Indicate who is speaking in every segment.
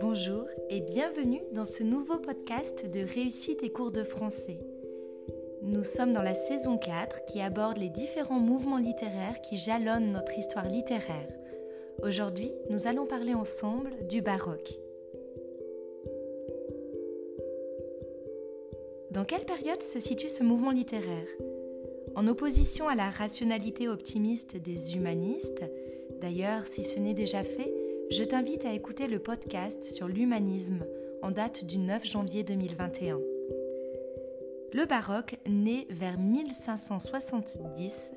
Speaker 1: Bonjour et bienvenue dans ce nouveau podcast de réussite et cours de français. Nous sommes dans la saison 4 qui aborde les différents mouvements littéraires qui jalonnent notre histoire littéraire. Aujourd'hui, nous allons parler ensemble du baroque. Dans quelle période se situe ce mouvement littéraire? En opposition à la rationalité optimiste des humanistes, d'ailleurs si ce n'est déjà fait, je t'invite à écouter le podcast sur l'humanisme en date du 9 janvier 2021. Le baroque naît vers 1570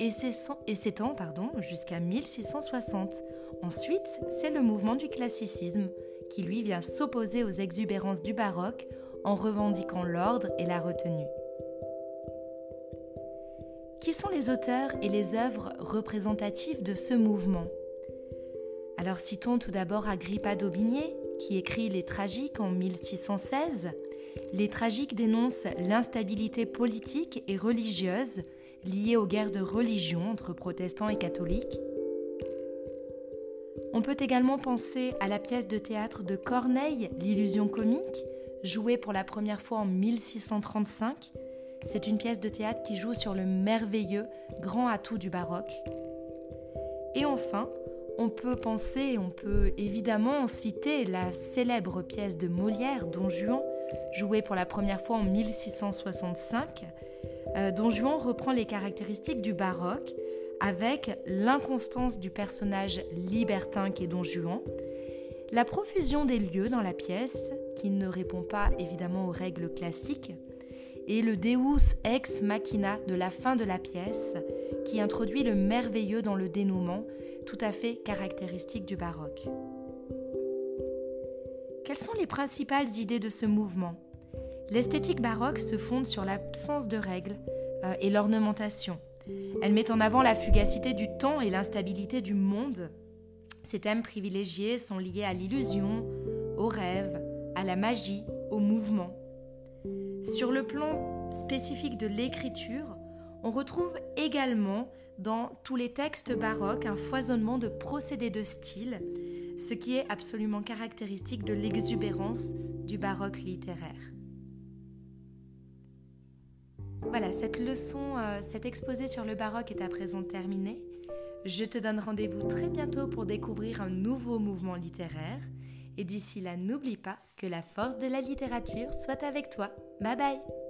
Speaker 1: et s'étend jusqu'à 1660. Ensuite, c'est le mouvement du classicisme qui lui vient s'opposer aux exubérances du baroque en revendiquant l'ordre et la retenue. Qui sont les auteurs et les œuvres représentatives de ce mouvement Alors citons tout d'abord Agrippa d'Aubigné, qui écrit Les Tragiques en 1616. Les Tragiques dénoncent l'instabilité politique et religieuse liée aux guerres de religion entre protestants et catholiques. On peut également penser à la pièce de théâtre de Corneille, L'illusion comique, jouée pour la première fois en 1635. C'est une pièce de théâtre qui joue sur le merveilleux grand atout du baroque. Et enfin, on peut penser, on peut évidemment citer la célèbre pièce de Molière, Don Juan, jouée pour la première fois en 1665. Euh, Don Juan reprend les caractéristiques du baroque avec l'inconstance du personnage libertin qu'est Don Juan, la profusion des lieux dans la pièce, qui ne répond pas évidemment aux règles classiques, et le Deus ex machina de la fin de la pièce, qui introduit le merveilleux dans le dénouement, tout à fait caractéristique du baroque. Quelles sont les principales idées de ce mouvement? L'esthétique baroque se fonde sur l'absence de règles euh, et l'ornementation. Elle met en avant la fugacité du temps et l'instabilité du monde. Ces thèmes privilégiés sont liés à l'illusion, au rêve, à la magie, au mouvement. Sur le plan spécifique de l'écriture, on retrouve également dans tous les textes baroques un foisonnement de procédés de style, ce qui est absolument caractéristique de l'exubérance du baroque littéraire. Voilà, cette leçon, euh, cet exposé sur le baroque est à présent terminé. Je te donne rendez-vous très bientôt pour découvrir un nouveau mouvement littéraire. Et d'ici là, n'oublie pas que la force de la littérature soit avec toi. Bye bye